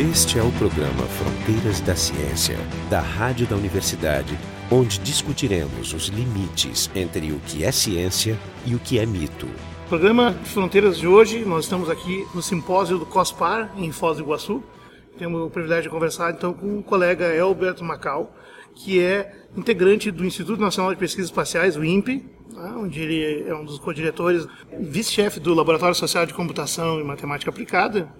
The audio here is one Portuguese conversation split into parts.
Este é o programa Fronteiras da Ciência, da Rádio da Universidade, onde discutiremos os limites entre o que é ciência e o que é mito. Programa Fronteiras de hoje, nós estamos aqui no simpósio do COSPAR, em Foz do Iguaçu. Temos o privilégio de conversar então com o colega Elbert Macau, que é integrante do Instituto Nacional de Pesquisas Espaciais, o INPE, né, onde ele é um dos co-diretores, vice-chefe do Laboratório Social de Computação e Matemática Aplicada.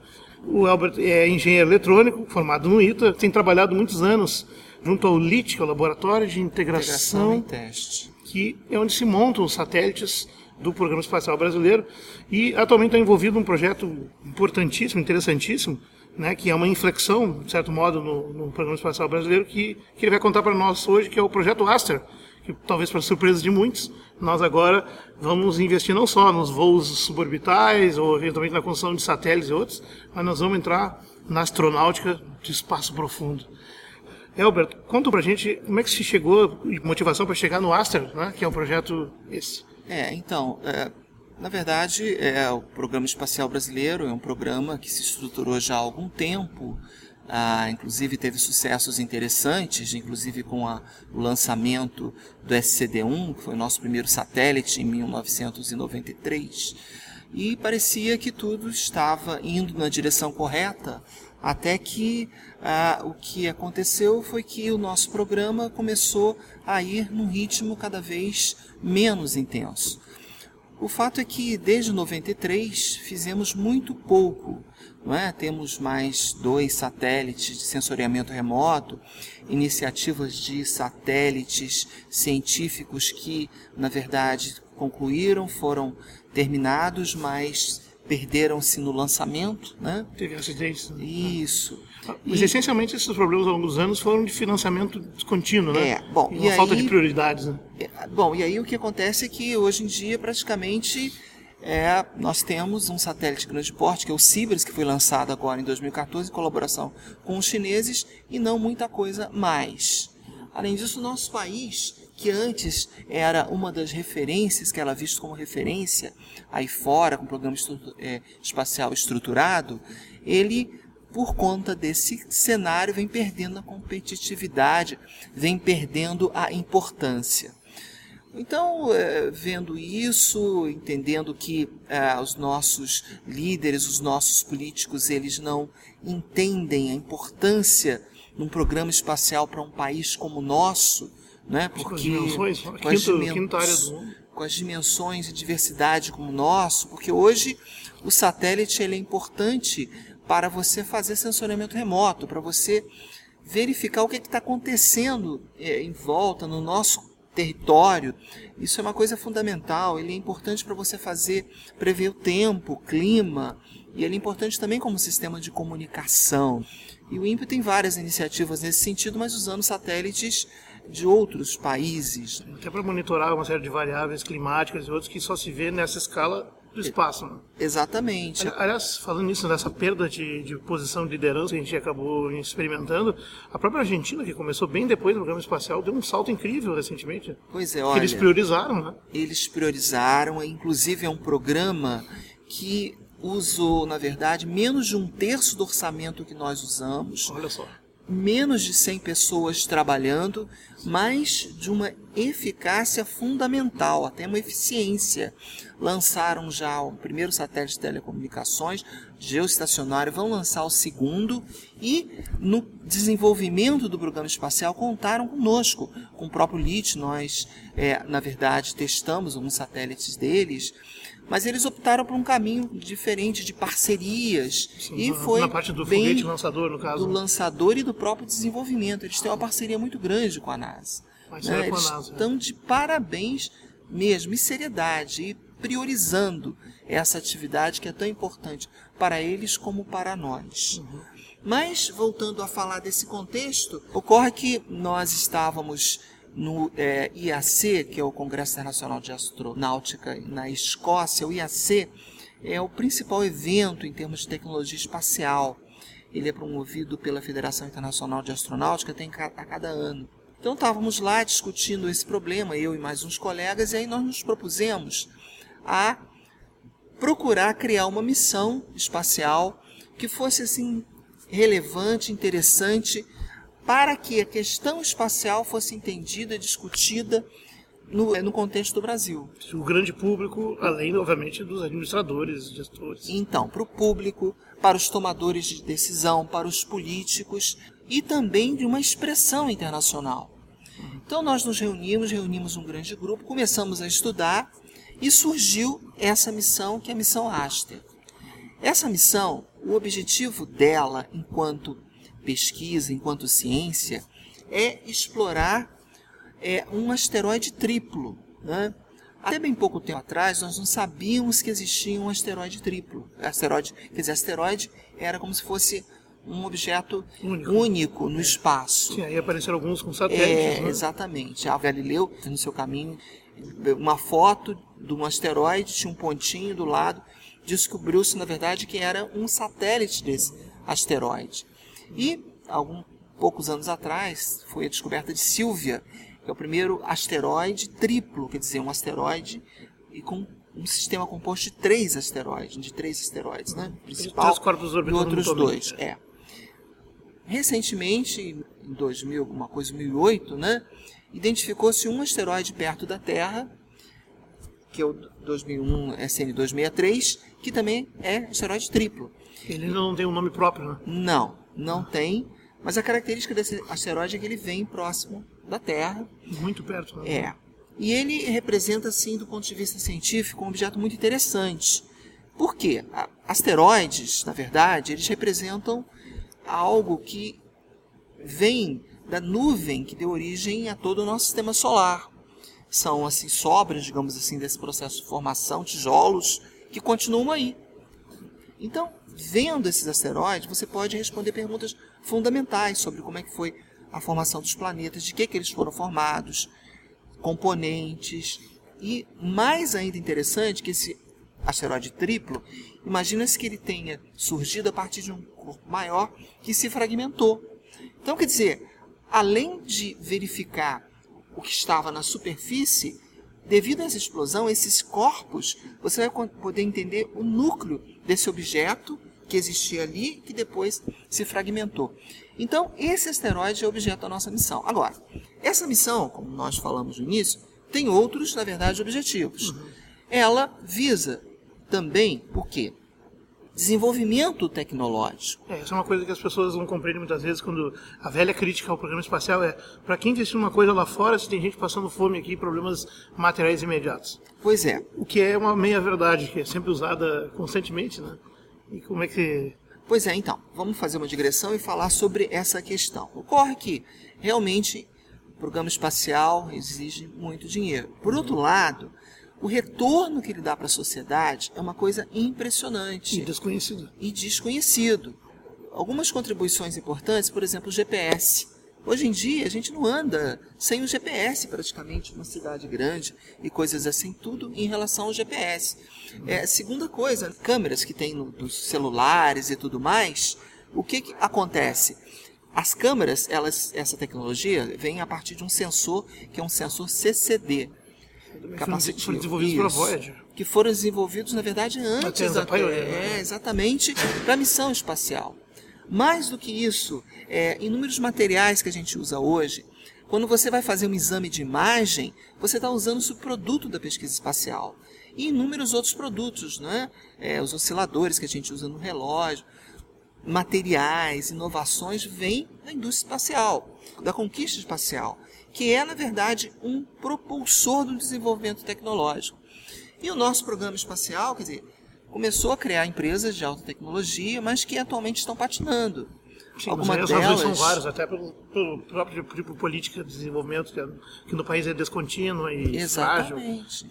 O Albert é engenheiro eletrônico, formado no ITA, tem trabalhado muitos anos junto ao LIT, que é o Laboratório de Integração, Integração e Teste. que é onde se montam os satélites do Programa Espacial Brasileiro e atualmente está envolvido num projeto importantíssimo, interessantíssimo, né, que é uma inflexão, de certo modo, no, no Programa Espacial Brasileiro, que, que ele vai contar para nós hoje, que é o projeto Aster, que talvez para surpresa de muitos, nós agora vamos investir não só nos voos suborbitais ou eventualmente na construção de satélites e outros, mas nós vamos entrar na astronáutica de espaço profundo. Elbert, conta pra gente como é que se chegou, motivação para chegar no Aster, né, que é um projeto esse. É, então, é, na verdade, é, o Programa Espacial Brasileiro é um programa que se estruturou já há algum tempo, ah, inclusive teve sucessos interessantes, inclusive com a, o lançamento do SCD-1, que foi o nosso primeiro satélite em 1993, e parecia que tudo estava indo na direção correta, até que ah, o que aconteceu foi que o nosso programa começou a ir num ritmo cada vez menos intenso. O fato é que desde 93 fizemos muito pouco. Não é? Temos mais dois satélites de sensoriamento remoto, iniciativas de satélites científicos que, na verdade, concluíram, foram terminados, mas perderam-se no lançamento. Né? Teve acidentes. né? Isso. Mas E- essencialmente esses problemas ao longo dos anos foram de financiamento descontínuo, né? É, bom, e e uma falta aí- de prioridades, né? É, Bom, e aí o que acontece é que hoje em dia praticamente é, nós temos um satélite de grande porte, que é o Cibers, que foi lançado agora em 2014 em colaboração com os chineses, e não muita coisa mais. Além disso, o nosso país, que antes era uma das referências, que era visto como referência aí fora, com o programa estru- é, espacial estruturado, ele, por conta desse cenário, vem perdendo a competitividade, vem perdendo a importância. Então, eh, vendo isso, entendendo que eh, os nossos líderes, os nossos políticos, eles não entendem a importância de um programa espacial para um país como o nosso, né? Com as dimensões, com as quinta- dimen- quinta área do mundo. com as dimensões e diversidade como o nosso, porque hoje o satélite ele é importante para você fazer sensoriamento remoto, para você verificar o que está acontecendo eh, em volta, no nosso território. Isso é uma coisa fundamental. Ele é importante para você fazer, prever o tempo, o clima, e ele é importante também como sistema de comunicação. E o INPE tem várias iniciativas nesse sentido, mas usando satélites de outros países. Até para monitorar uma série de variáveis climáticas e outros que só se vê nessa escala do espaço. Né? Exatamente. Ali- Aliás, falando nisso, nessa perda de, de posição de liderança que a gente acabou experimentando, a própria Argentina, que começou bem depois do programa espacial, deu um salto incrível recentemente. Pois é, olha. eles priorizaram, né? eles priorizaram, inclusive é um programa que usou, na verdade, menos de um terço do orçamento que nós usamos, Olha só. Menos de 100 pessoas trabalhando, mas de uma eficácia fundamental, até uma eficiência. Lançaram já o primeiro satélite de telecomunicações, geoestacionário, vão lançar o segundo e no desenvolvimento do programa espacial contaram conosco, com o próprio LIT, nós, é, na verdade, testamos alguns satélites deles, mas eles optaram por um caminho diferente de parcerias e na- foi na parte do bem foguete lançador, no caso. do lançador e do próprio desenvolvimento. Eles têm uma parceria muito grande com a NASA. Parceria né? com a Eles NASA, é. estão de parabéns mesmo, e seriedade, e priorizando essa atividade que é tão importante para eles como para nós. Uhum. Mas, voltando a falar desse contexto, ocorre que nós estávamos no é, IAC, que é o Congresso Internacional de Astronáutica na Escócia. O IAC é o principal evento em termos de tecnologia espacial. Ele é promovido pela Federação Internacional de Astronáutica tem a cada ano. Então estávamos lá discutindo esse problema, eu e mais uns colegas, e aí nós nos propusemos a procurar criar uma missão espacial que fosse assim relevante, interessante, para que a questão espacial fosse entendida, discutida no, no contexto do Brasil. O grande público, além, obviamente, dos administradores, gestores. Então, para o público, para os tomadores de decisão, para os políticos e também de uma expressão internacional. Então nós nos reunimos, reunimos um grande grupo, começamos a estudar e surgiu essa missão que é a missão Aster. Essa missão, o objetivo dela, enquanto pesquisa, enquanto ciência, é explorar é, um asteroide triplo. Né? Até bem pouco tempo atrás, nós não sabíamos que existia um asteroide triplo. Asteroide, quer dizer, asteroide era como se fosse um objeto único, único no é. espaço. Sim, aí apareceram alguns com satélites. É, né? Exatamente. A Galileu, no seu caminho, uma foto de um asteroide, tinha um pontinho do lado, descobriu-se, na verdade, que era um satélite desse asteroide. E, alguns poucos anos atrás, foi a descoberta de Silvia, que é o primeiro asteroide triplo, quer dizer, um asteroide e com um sistema composto de três asteroides, de três asteroides, né? Principal e outros dois. É. Recentemente, em 2000, alguma coisa, 2008, né, identificou-se um asteroide perto da Terra, que é o 2001 SN 263, que também é asteroide triplo. Ele não tem um nome próprio, né? Não, não tem. Mas a característica desse asteroide é que ele vem próximo da Terra. Muito perto. Né? É. E ele representa, assim, do ponto de vista científico, um objeto muito interessante. Por quê? Asteroides, na verdade, eles representam algo que vem da nuvem que deu origem a todo o nosso sistema solar. São assim sobras, digamos assim, desse processo de formação, tijolos que continuam aí. Então, vendo esses asteroides, você pode responder perguntas fundamentais sobre como é que foi a formação dos planetas, de que, que eles foram formados, componentes. E mais ainda interessante que esse asteroide triplo, imagina-se que ele tenha surgido a partir de um corpo maior que se fragmentou. Então, quer dizer, além de verificar o que estava na superfície, devido a essa explosão, esses corpos, você vai poder entender o núcleo desse objeto que existia ali, que depois se fragmentou. Então, esse asteroide é objeto da nossa missão. Agora, essa missão, como nós falamos no início, tem outros, na verdade, objetivos. Uhum. Ela visa também o quê? Desenvolvimento tecnológico. É, isso é uma coisa que as pessoas não compreendem muitas vezes quando a velha crítica ao programa espacial é para quem investir numa coisa lá fora se tem gente passando fome aqui problemas materiais imediatos. Pois é. O que é uma meia verdade que é sempre usada constantemente, né? E como é que Pois é, então, vamos fazer uma digressão e falar sobre essa questão. Ocorre que realmente o programa espacial exige muito dinheiro. Por outro lado, o retorno que ele dá para a sociedade é uma coisa impressionante. E desconhecido. E desconhecido. Algumas contribuições importantes, por exemplo, o GPS. Hoje em dia a gente não anda sem o GPS praticamente uma cidade grande e coisas assim, tudo em relação ao GPS. É, segunda coisa, câmeras que tem no, nos celulares e tudo mais, o que, que acontece? As câmeras, elas, essa tecnologia vem a partir de um sensor que é um sensor CCD, capacitivo. Foram desenvolvidos pela Voyager. Que foram desenvolvidos, na verdade, antes da Pioneer, é, né? exatamente, para a missão espacial. Mais do que isso, é, inúmeros materiais que a gente usa hoje, quando você vai fazer um exame de imagem, você está usando o subproduto da pesquisa espacial. E inúmeros outros produtos, né? É, os osciladores que a gente usa no relógio, materiais, inovações, vêm da indústria espacial, da conquista espacial que é, na verdade, um propulsor do desenvolvimento tecnológico. E o nosso programa espacial, quer dizer, começou a criar empresas de alta tecnologia, mas que atualmente estão patinando. Sim, Algumas mas delas... são vários, até pelo, pelo próprio tipo política de desenvolvimento, que, é, que, no país é descontínua e Exatamente. Frágil.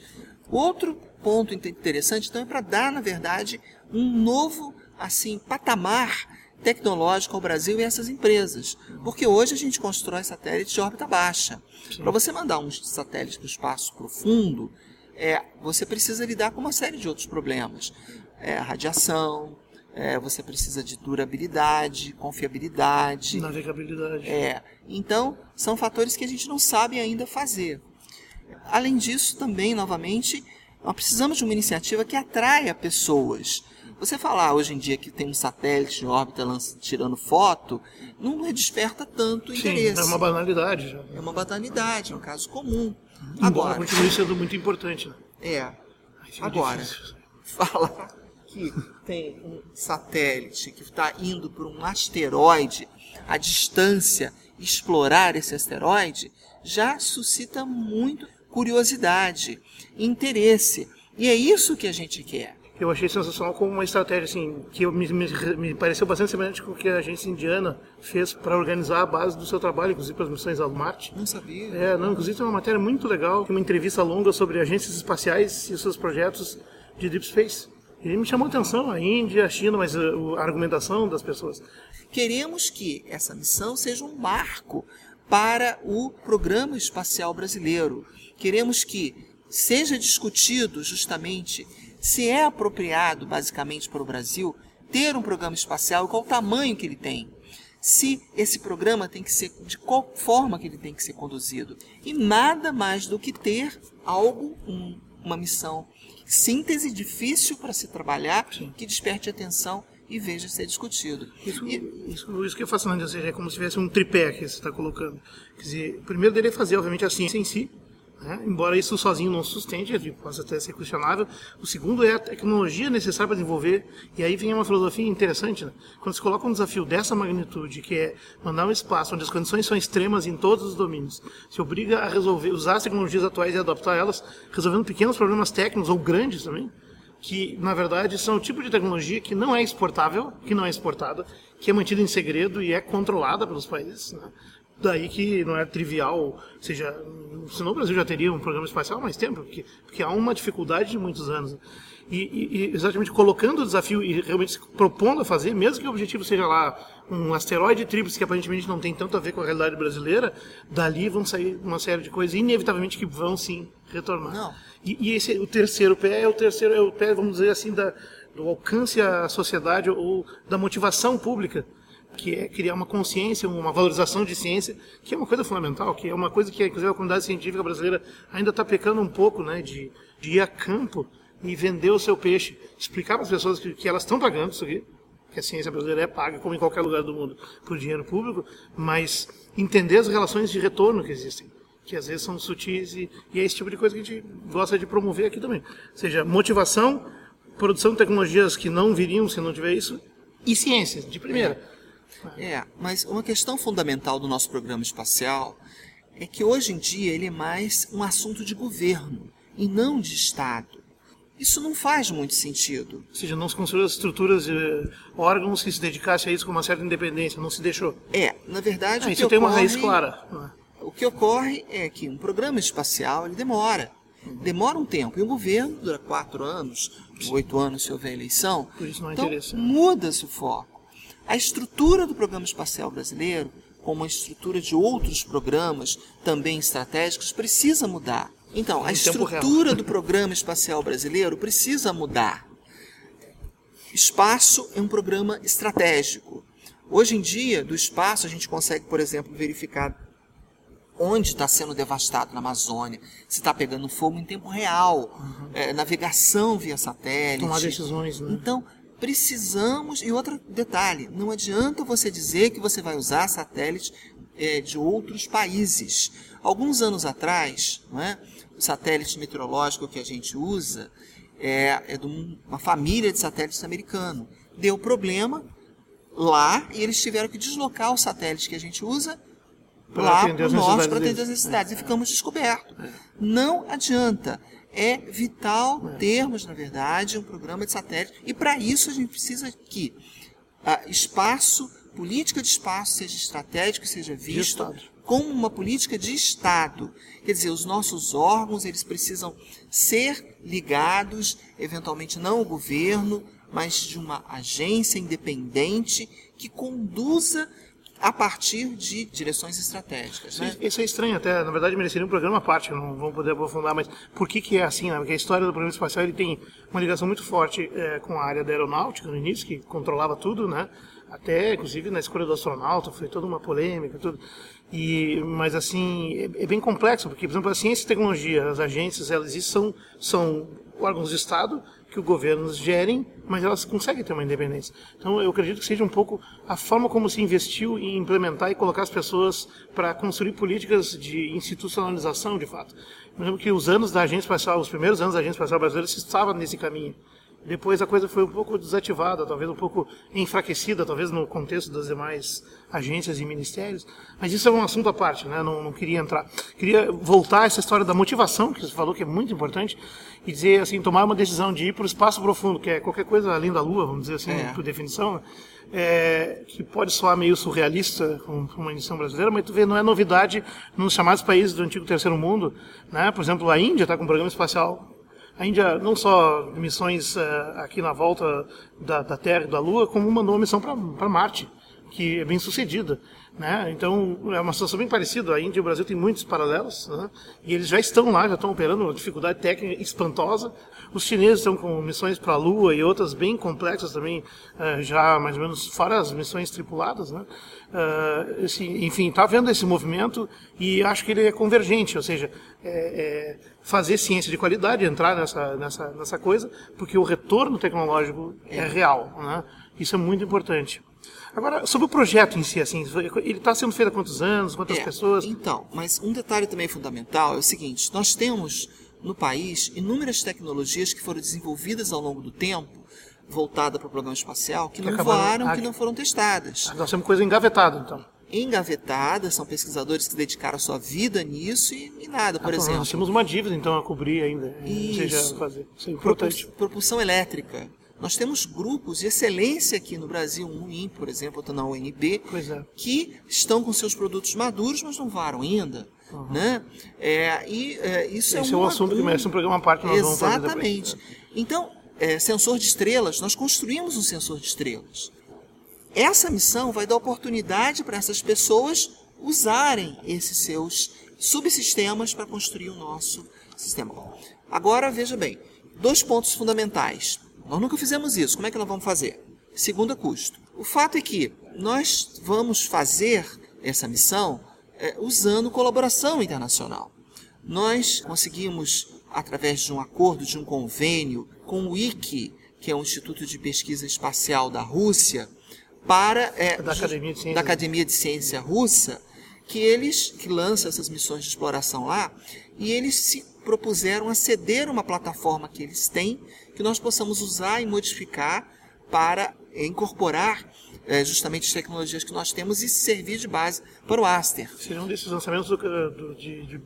Outro ponto interessante, então, é para dar, na verdade, um novo assim patamar tecnológico ao Brasil e essas empresas. Porque hoje a gente constrói satélites de órbita baixa. Para você mandar um satélite para o espaço profundo, é, você precisa lidar com uma série de outros problemas. É, radiação, é, você precisa de durabilidade, confiabilidade. Navegabilidade. É, então, são fatores que a gente não sabe ainda fazer. Além disso, também, novamente, nós precisamos de uma iniciativa que atraia pessoas Você falar hoje em dia que tem um satélite em órbita tirando foto, não desperta tanto interesse. Sim, é uma banalidade já. É uma banalidade, é um caso comum. Embora Agora, continue sendo muito importante. Né? É. Agora, falar que tem um satélite que está indo para um asteroide a distância explorar esse asteroide já suscita muito curiosidade, interesse. E é isso que a gente quer. Eu achei sensacional como uma estratégia assim, que me, me, me pareceu bastante semelhante com o que a agência indiana fez para organizar a base do seu trabalho, inclusive para as missões ao Marte. Não sabia. É, não, inclusive tem uma matéria muito legal, uma entrevista longa sobre agências espaciais e seus projetos de Deep Space. E me chamou a atenção a Índia, a China, mas a, uh, a argumentação das pessoas. Queremos que essa missão seja um marco para o programa espacial brasileiro. Queremos que seja discutido justamente se é apropriado, basicamente, para o Brasil ter um programa espacial, qual o tamanho que ele tem, se esse programa tem que ser, de qual forma que ele tem que ser conduzido. E nada mais do que ter algo, um, uma missão síntese difícil para se trabalhar, Sim. que desperte atenção e veja ser discutido. Isso, e, isso, isso que é fascinante, ou seja, é como se tivesse um tripé que você está colocando. Quer dizer, primeiro dele é fazer, obviamente, a ciência em si, né? Embora isso sozinho não sustente, possa até ser questionável. O segundo é a tecnologia necessária para desenvolver. E aí vem uma filosofia interessante. Né? Quando se coloca um desafio dessa magnitude, que é mandar um espaço onde as condições são extremas em todos os domínios, se obriga a resolver, usar as tecnologias atuais e adaptar elas, resolvendo pequenos problemas técnicos ou grandes também, que na verdade são o tipo de tecnologia que não é exportável, que não é exportada, que é mantida em segredo e é controlada pelos países. Né? Daí que não é trivial, ou seja, senão o Brasil já teria um programa espacial há mais tempo, porque, porque há uma dificuldade de muitos anos. E, e, e, exatamente colocando o desafio e realmente se propondo a fazer, mesmo que o objetivo seja lá um asteroide tríplice que aparentemente não tem tanto a ver com a realidade brasileira, dali vão sair uma série de coisas, inevitavelmente que vão sim retornar. Não. E, e esse o terceiro pé é o terceiro é o pé, vamos dizer assim, da, do alcance à sociedade ou da motivação pública que é criar uma consciência, uma valorização de ciência, que é uma coisa fundamental, que é uma coisa que, inclusive, a comunidade científica brasileira ainda está pecando um pouco, né, de, de ir a campo e vender o seu peixe, explicar para as pessoas que, que elas estão pagando isso aqui, que a ciência brasileira é paga, como em qualquer lugar do mundo, por dinheiro público, mas entender as relações de retorno que existem, que às vezes são sutis e, e é esse tipo de coisa que a gente gosta de promover aqui também. Ou seja, motivação, produção de tecnologias que não viriam se não tiver isso, e ciência, de primeira. É, mas uma questão fundamental do nosso programa espacial é que hoje em dia ele é mais um assunto de governo e não de Estado. Isso não faz muito sentido. Ou seja, não se construíram estruturas, eh, órgãos que se dedicassem a isso com uma certa independência, não se deixou. É, na verdade. Ah, isso tem ocorre, uma raiz clara. O que ocorre é que um programa espacial ele demora. Demora um tempo. E o governo dura quatro anos, oito anos se houver eleição. Por isso não é então, muda-se o foco. A estrutura do Programa Espacial Brasileiro, como a estrutura de outros programas também estratégicos, precisa mudar. Então, a estrutura do Programa Espacial Brasileiro precisa mudar. Espaço é um programa estratégico. Hoje em dia, do espaço, a gente consegue, por exemplo, verificar onde está sendo devastado na Amazônia, se está pegando fogo em tempo real, uhum. é, navegação via satélite. Tomar decisões, né? Então, precisamos. E outro detalhe: não adianta você dizer que você vai usar satélite é, de outros países. Alguns anos atrás, é, o satélite meteorológico que a gente usa é, é de uma família de satélites americano. Deu problema lá e eles tiveram que deslocar o satélite que a gente usa lá para o norte para atender as necessidades. É. E ficamos descobertos. É. Não adianta é vital termos, na verdade, um programa de satélite. E para isso a gente precisa que a espaço, política de espaço seja estratégico, seja visto como uma política de Estado. Quer dizer, os nossos órgãos eles precisam ser ligados, eventualmente não ao governo, mas de uma agência independente que conduza a partir de direções estratégicas. Né? Isso é estranho até, na verdade mereceria um programa à parte, não vamos poder aprofundar, mas por que, que é assim? Né? Porque a história do programa espacial ele tem uma ligação muito forte é, com a área da aeronáutica no início, que controlava tudo, né? até inclusive na escolha do astronauta, foi toda uma polêmica, tudo. E, mas assim, é, é, bem complexo, porque, por exemplo, a ciência e tecnologia, as agências, elas são, são órgãos de Estado que o governo gerem, mas elas conseguem ter uma independência. Então, eu acredito que seja um pouco a forma como se investiu em implementar e colocar as pessoas para construir políticas de institucionalização, de fato. Eu lembro que os anos da agência espacial, os primeiros anos da agência espacial brasileira, se estava nesse caminho. Depois a coisa foi um pouco desativada, talvez um pouco enfraquecida, talvez no contexto das demais agências e ministérios. Mas isso é um assunto à parte, né? Não, não queria entrar. Queria voltar a essa história da motivação, que você falou que é muito importante, e dizer assim, tomar uma decisão de ir para o espaço profundo, que é qualquer coisa além da Lua, vamos dizer assim, é. por definição, é, que pode soar meio surrealista com uma edição brasileira, mas tu vê, não é novidade nos chamados países do antigo terceiro mundo, né? Por exemplo, a Índia está com um programa espacial a Índia não só missões uh, aqui na volta da, da Terra e da Lua, como mandou uma missão para Marte, que é bem sucedida. Né? Então é uma situação bem parecida. A Índia e o Brasil têm muitos paralelos né? e eles já estão lá, já estão operando uma dificuldade técnica espantosa. Os chineses estão com missões para a Lua e outras bem complexas também, uh, já mais ou menos fora as missões tripuladas. Né? Uh, esse, enfim, está vendo esse movimento e acho que ele é convergente, ou seja, é, é fazer ciência de qualidade, entrar nessa, nessa, nessa coisa, porque o retorno tecnológico é real. Né? Isso é muito importante. Agora, sobre o projeto em si, assim, ele está sendo feito há quantos anos, quantas é, pessoas? Então, mas um detalhe também fundamental é o seguinte: nós temos no país inúmeras tecnologias que foram desenvolvidas ao longo do tempo, voltada para o programa espacial, que, que não voaram, ah, que não foram testadas. Ah, nós temos coisa engavetada, então. Engavetada, são pesquisadores que dedicaram a sua vida nisso e, e nada, por ah, exemplo. Nós temos uma dívida, então, a cobrir ainda. Isso. Seja fazer. Isso é importante. Propulsão elétrica. Nós temos grupos de excelência aqui no Brasil, um IN, por exemplo, outro na UNB, é. que estão com seus produtos maduros, mas não varam ainda. Uhum. Né? É, e é, isso Esse é, um, é um assunto que merece um programa à parte. Nós Exatamente. Então, é, sensor de estrelas, nós construímos um sensor de estrelas. Essa missão vai dar oportunidade para essas pessoas usarem esses seus subsistemas para construir o nosso sistema. Agora, veja bem, dois pontos fundamentais. Nós nunca fizemos isso, como é que nós vamos fazer? Segundo, custo. O fato é que nós vamos fazer essa missão é, usando colaboração internacional. Nós conseguimos, através de um acordo, de um convênio com o ICI, que é o Instituto de Pesquisa Espacial da Rússia, para é, da, Academia de, da Academia de Ciência Russa, que eles que lançam essas missões de exploração lá, e eles se propuseram a ceder uma plataforma que eles têm, que nós possamos usar e modificar para incorporar é, justamente as tecnologias que nós temos e servir de base para o Aster. Seria um desses lançamentos do, do, de, de,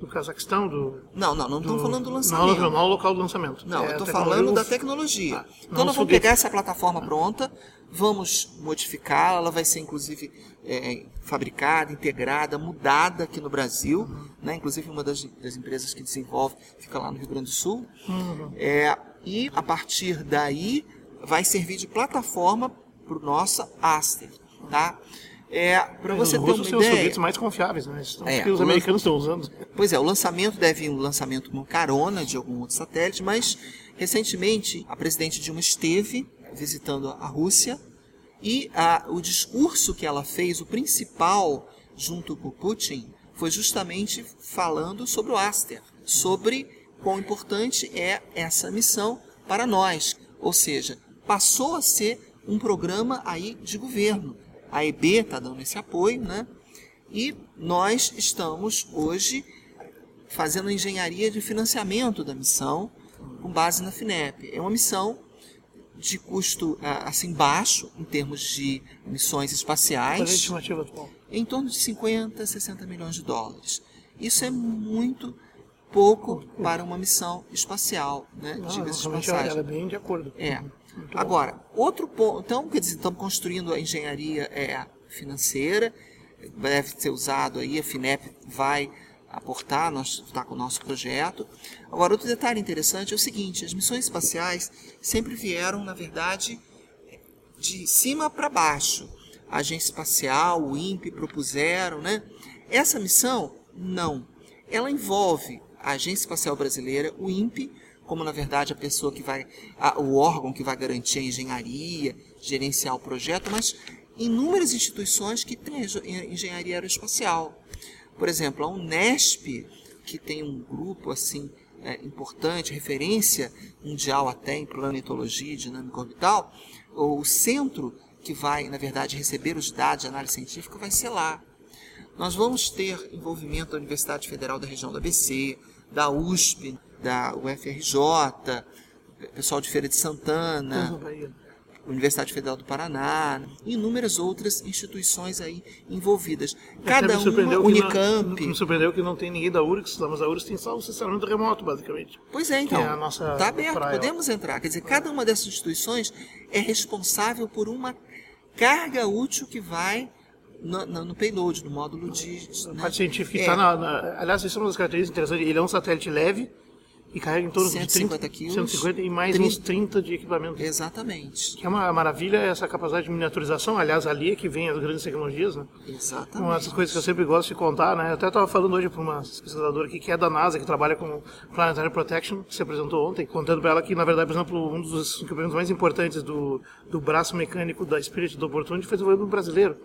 do Cazaquistão? Do, não, não, não estamos falando do lançamento. Não, não, é o local do lançamento. Não, é eu estou falando da tecnologia. Ah, então nós vamos pegar essa plataforma pronta, vamos modificá-la, ela vai ser inclusive é, fabricada, integrada, mudada aqui no Brasil. Uhum. Né? Inclusive uma das, das, empresas que desenvolve fica lá no Rio Grande do Sul. Uhum. É, e a partir daí vai servir de plataforma para o nosso Aster, tá? É, para você ter uma são ideia... os foguetes mais confiáveis, né? Estão, é, os americanos estão usando. Pois é, o lançamento deve um lançamento com carona de algum outro satélite, mas recentemente a presidente Dilma esteve visitando a Rússia e a, o discurso que ela fez, o principal, junto com Putin, foi justamente falando sobre o Aster, sobre quão importante é essa missão para nós. Ou seja, passou a ser um programa aí de governo. A EB está dando esse apoio, né? E nós estamos hoje fazendo engenharia de financiamento da missão com base na FINEP. É uma missão de custo assim baixo em termos de missões espaciais. Em torno de 50, 60 milhões de dólares. Isso é muito pouco para uma missão espacial, né? Ah, Diga-se de passagem. Ela é bem de acordo. É. Agora, outro ponto, então, quer dizer, estamos construindo a engenharia é, financeira, deve ser usado aí, a FINEP vai aportar, nós está com o nosso projeto. Agora, outro detalhe interessante é o seguinte, as missões espaciais sempre vieram, na verdade, de cima para baixo. A Agência Espacial, o INPE propuseram, né? Essa missão, não. Ela envolve a Agência Espacial Brasileira, o INPE, como na verdade a pessoa que vai, a, o órgão que vai garantir a engenharia, gerenciar o projeto, mas inúmeras instituições que têm engenharia aeroespacial. Por exemplo, a Unesp, que tem um grupo assim é, importante, referência mundial até em planetologia e dinâmica orbital, o centro que vai, na verdade, receber os dados de análise científica vai ser lá. Nós vamos ter envolvimento da Universidade Federal da região do ABC, da USP, da UFRJ, pessoal de Feira de Santana, Universidade Federal do Paraná inúmeras outras instituições aí envolvidas. Cada uma, Unicamp. Não, me surpreendeu que não tem ninguém da URGS, mas a URGS tem só o estacionamento remoto, basicamente. Pois é, então. Está é aberto, praia. podemos entrar. Quer dizer, cada uma dessas instituições é responsável por uma carga útil que vai no, no, no payload, no módulo de. A né? parte científica é. está na, na, Aliás, isso é uma das características interessantes. Ele é um satélite leve e carrega em torno 150 de 30, quilos, 150 e mais 30, uns 30 de equipamento. Exatamente. Que é uma maravilha essa capacidade de miniaturização, aliás, ali é que vem as grandes tecnologias, né? Exatamente. Uma das coisas que eu sempre gosto de contar, né? Eu até estava falando hoje para uma pesquisadora aqui que é da NASA, que trabalha com Planetary Protection, que se apresentou ontem, contando para ela que, na verdade, por exemplo, um dos equipamentos mais importantes do, do braço mecânico da Spirit do Opportunity foi desenvolvido um brasileiro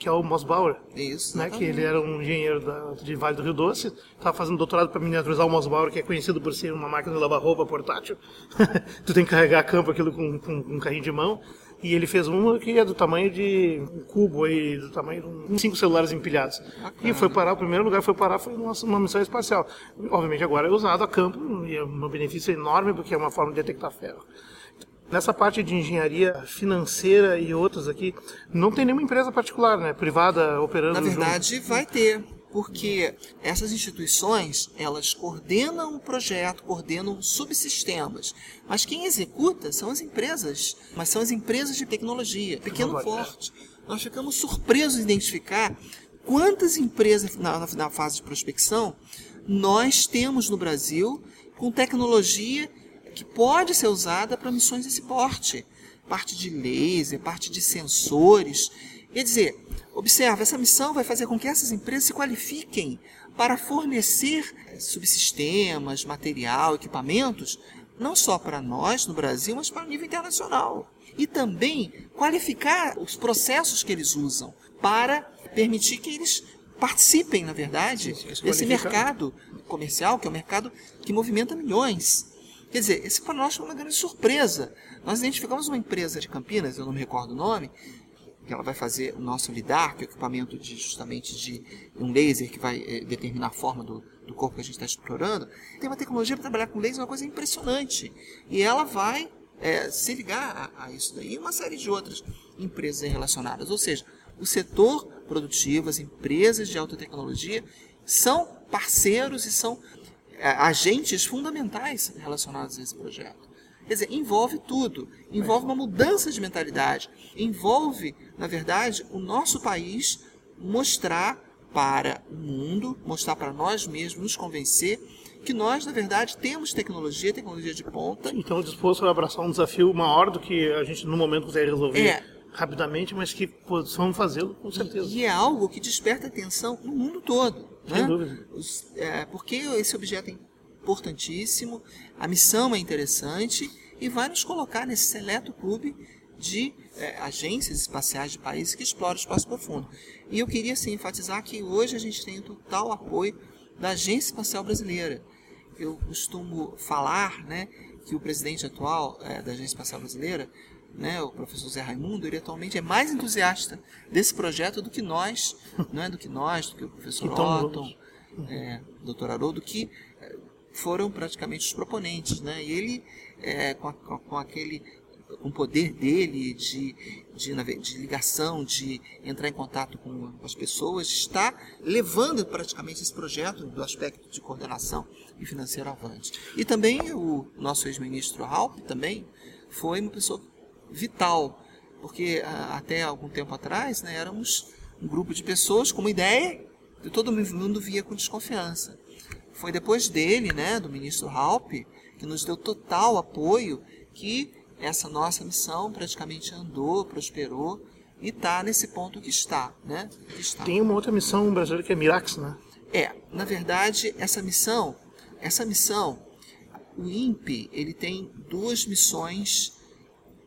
que é o Mossbauer. Isso. Né, que ele era um engenheiro da, de Vale do Rio Doce, estava fazendo doutorado para miniaturizar o Mossbauer, que é conhecido por ser uma máquina de lavar roupa portátil. tu tem que carregar a campo aquilo com, com, com, um carrinho de mão. E ele fez uma que é do tamanho de um cubo aí, do tamanho de cinco celulares empilhados. Bacana. E foi parar, o primeiro lugar foi parar foi numa, uma missão espacial. Obviamente agora é usado a campo e é um benefício enorme porque é uma forma de detectar ferro. Nessa parte de engenharia financeira e outras aqui, não tem nenhuma empresa particular, né, privada operando. Na verdade, junto. vai ter, porque essas instituições elas coordenam o projeto, coordenam subsistemas, mas quem executa são as empresas, mas são as empresas de tecnologia, pequeno forte. Nós ficamos surpresos em identificar quantas empresas na, na fase de prospecção nós temos no Brasil com tecnologia que pode ser usada para missões desse porte. Parte de laser, parte de sensores. Quer dizer, observa, essa missão vai fazer com que essas empresas se qualifiquem para fornecer subsistemas, material, equipamentos, não só para nós no Brasil, mas para o nível internacional. E também qualificar os processos que eles usam para permitir que eles participem, na verdade, desse mercado comercial, que é um mercado que movimenta milhões. Quer dizer, esse para nós foi uma grande surpresa. Nós identificamos uma empresa de Campinas, eu não me recordo o nome, que ela vai fazer o nosso LIDAR, que é o equipamento de, justamente de um laser que vai é, determinar a forma do, do corpo que a gente está explorando. Tem uma tecnologia para trabalhar com laser, uma coisa impressionante. E ela vai é, se ligar a, a, isso daí e uma série de outras empresas relacionadas. Ou seja, o setor produtivo, as empresas de alta tecnologia são parceiros e são agentes fundamentais relacionados a esse projeto. Quer dizer, envolve tudo. Envolve uma mudança de mentalidade. Envolve, na verdade, o nosso país mostrar para o mundo, mostrar para nós mesmos, nos convencer que nós, na verdade, temos tecnologia, tecnologia de ponta. Então, disposto a abraçar um desafio maior do que a gente, no momento, consegue resolver é, rapidamente, mas que possamos fazê-lo com certeza. E, e é algo que desperta atenção no mundo todo. Sem né? dúvida. Os, é, porque esse objeto é importantíssimo, a missão é interessante e vai nos colocar nesse seleto clube de é, agências espaciais de países que exploram o espaço profundo. E eu queria assim, enfatizar que hoje a gente tem o total apoio da Agência Espacial Brasileira. Eu costumo falar né, que o presidente atual é, da Agência Espacial Brasileira né, o professor Zé Raimundo, ele atualmente é mais entusiasta desse projeto do que nós, não é do que nós, do que o professor Otton, é, doutor Haroldo, que é, foram praticamente os proponentes, né? E ele, é, com, a, com aquele com o poder dele de, de, de, ligação, de entrar em contato com as pessoas, está levando praticamente esse projeto do aspecto de coordenação e financeiro avante. E também o nosso ex-ministro Halp também foi uma pessoa vital, porque até algum tempo atrás né, éramos um grupo de pessoas com uma ideia e todo mundo via com desconfiança. Foi depois dele, né, do ministro Halp, que nos deu total apoio, que essa nossa missão praticamente andou, prosperou e está nesse ponto que está, né? Que está. Tem uma outra missão brasileira que é Mirax, né? É, na verdade, essa missão, essa missão, o INPE, ele tem duas missões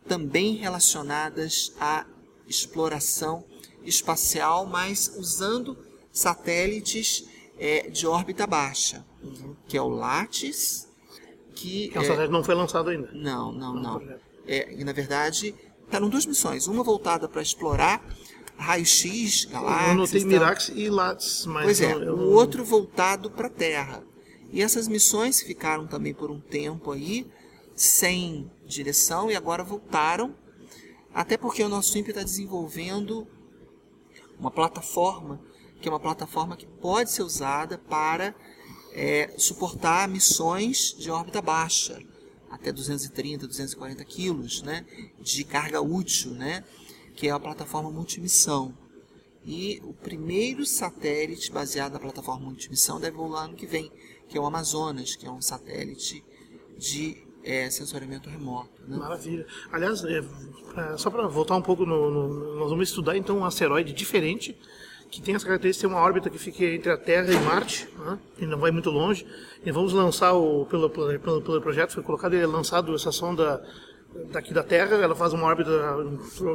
também relacionadas à exploração espacial, mas usando satélites é, de órbita baixa, uhum. que é o LATIS, que, que é um satélite não foi lançado ainda. Não, não, não. não. É, e na verdade, eram duas missões, uma voltada para explorar raio-x, galáxias. Eu notei Mirax e Lattes, mas. Pois é, o outro voltado para a Terra. E essas missões ficaram também por um tempo aí, sem direção, e agora voltaram, até porque o nosso INPE está desenvolvendo uma plataforma, que é uma plataforma que pode ser usada para é, suportar missões de órbita baixa, até 230, 240 quilos né, de carga útil, né, que é a plataforma multimissão. E o primeiro satélite baseado na plataforma multimissão deve voar ano que vem, que é o Amazonas, que é um satélite de é, sensoriamento remoto. Né? Maravilha. Aliás, é, é, só para voltar um pouco, no, no, nós vamos estudar então um asteroide diferente que tem essa característica de uma órbita que fica entre a Terra e Marte, né? e não vai muito longe. E vamos lançar o pelo, pelo, pelo projeto foi colocado, ele é lançado essa sonda daqui da Terra, ela faz uma órbita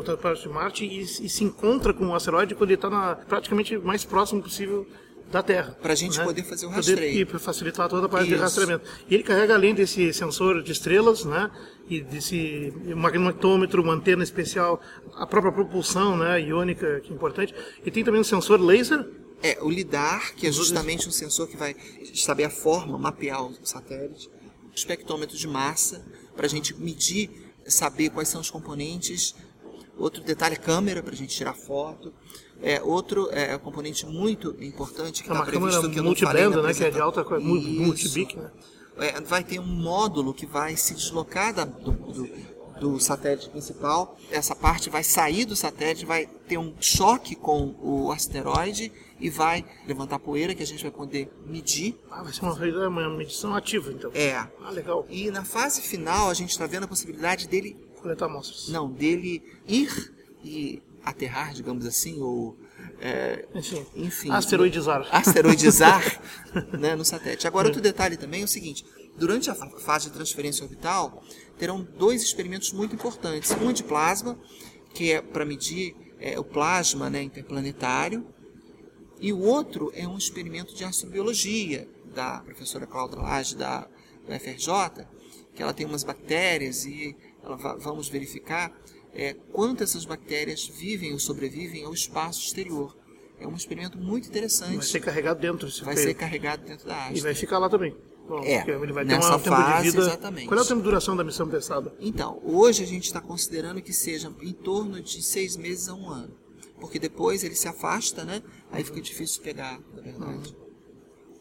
para parte de Marte e, e, se encontra com o asteroide quando ele está praticamente mais próximo possível da Terra. Para a gente né? poder fazer o rastreio. E para facilitar toda a parte Isso. de rastreamento. E ele carrega além desse sensor de estrelas, né? E desse magnetômetro, uma antena especial, a própria propulsão, né? Iônica, que é importante. E tem também um sensor laser. É, o LIDAR, que é justamente um sensor que vai saber a forma, mapear o satélite. O espectrômetro de massa, para a gente medir, saber quais são os componentes. Outro detalhe, câmera, para a gente tirar foto. É, outro é, componente muito importante que está é previsto que eu não falei né, que é de alta multibic, né? É, vai ter um módulo que vai se deslocar da, do, do, do, satélite principal. Essa parte vai sair do satélite, vai ter um choque com o asteroide e vai levantar poeira que a gente vai poder medir. Ah, vai ser uma, uma medição ativa, então. É. Ah, legal. E na fase final a gente está vendo a possibilidade dele coletar amostras. Não, dele ir e aterrar, digamos assim, ou é, enfim, asteroidizar, asteroidizar né, no satélite. Agora, outro detalhe também é o seguinte: durante a fase de transferência orbital, terão dois experimentos muito importantes. Um de plasma, que é para medir é, o plasma né, interplanetário, e o outro é um experimento de astrobiologia da professora Cláudia Lage da UFRJ, que ela tem umas bactérias e ela, vamos verificar é, quanto essas bactérias vivem ou sobrevivem ao espaço exterior. É um experimento muito interessante. Vai ser carregado dentro Vai ser carregado dentro da haste. E vai ficar lá também. Bom, é, ele vai ter nessa um fase, de vida. Exatamente. Qual é o tempo de duração da missão pensada? Então, hoje a gente está considerando que seja em torno de seis meses a um ano. Porque depois ele se afasta, né? Aí fica difícil pegar, na verdade. Uhum.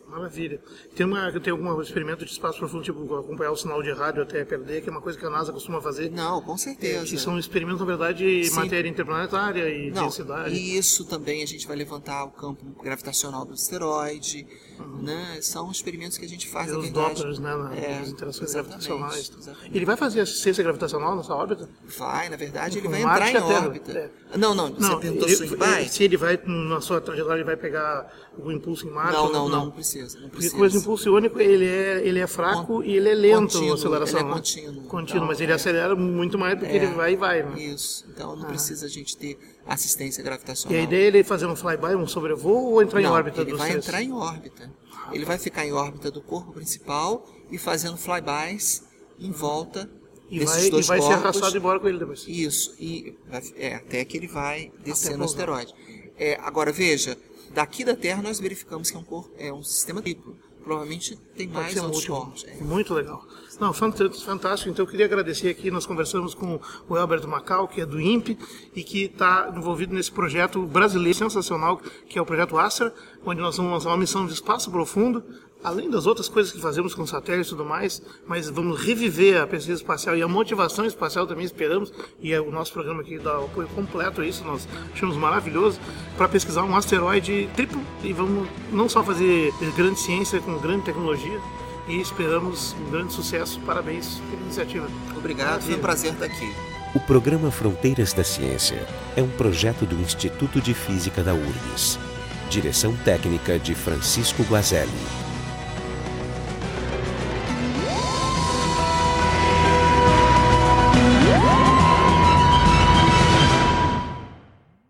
Maravilha. Tem, uma, tem algum experimento de espaço profundo, tipo acompanhar o sinal de rádio até perder, que é uma coisa que a NASA costuma fazer? Não, com certeza. que são experimentos, na verdade, de matéria interplanetária e Não, densidade. E isso também a gente vai levantar o campo gravitacional do asteroide. Uhum. Né? São experimentos que a gente faz, e na os verdade. Dopplers, né? Nas é, interações gravitacionais. Exatamente. Ele vai fazer assistência gravitacional nessa órbita? Vai, na verdade, ele vai entrar em órbita. É. Não, não, você não, perguntou ele, se ele vai? Se ele vai, na sua trajetória, ele vai pegar o impulso em Marte? Não, não, não, não precisa. Não precisa. Porque coisa impulso único, ele é, ele é fraco Con, e ele é lento contínuo, na aceleração. Ele é contínuo. Né? Contínuo, então, mas ele é, acelera muito mais porque é, ele vai e vai. Né? Isso, então não ah. precisa a gente ter assistência gravitacional. E a ideia é ele fazer um flyby, um sobrevoo ou entrar não, em órbita? ele vai entrar em órbita. Ele vai ficar em órbita do corpo principal e fazendo flybys em volta e desses vai, dois e vai corpos. ser arrastado embora com ele depois. Isso, e é, até que ele vai descer no asteroide. É, agora veja, daqui da Terra nós verificamos que é um, corpo, é um sistema triplo. Provavelmente tem mais outros corpos. É. Muito legal. Não, fantástico. Então eu queria agradecer aqui, nós conversamos com o Elbert Macau, que é do INPE e que está envolvido nesse projeto brasileiro sensacional, que é o projeto Astra, onde nós vamos lançar uma missão de espaço profundo além das outras coisas que fazemos com satélites e tudo mais, mas vamos reviver a pesquisa espacial e a motivação espacial também esperamos, e é o nosso programa aqui dá apoio completo a isso, nós achamos maravilhoso, para pesquisar um asteroide triplo e vamos não só fazer grande ciência com grande tecnologia, e esperamos um grande sucesso. Parabéns pela iniciativa. Obrigado, foi um prazer estar aqui. O programa Fronteiras da Ciência é um projeto do Instituto de Física da URGS. Direção técnica de Francisco Guazelli.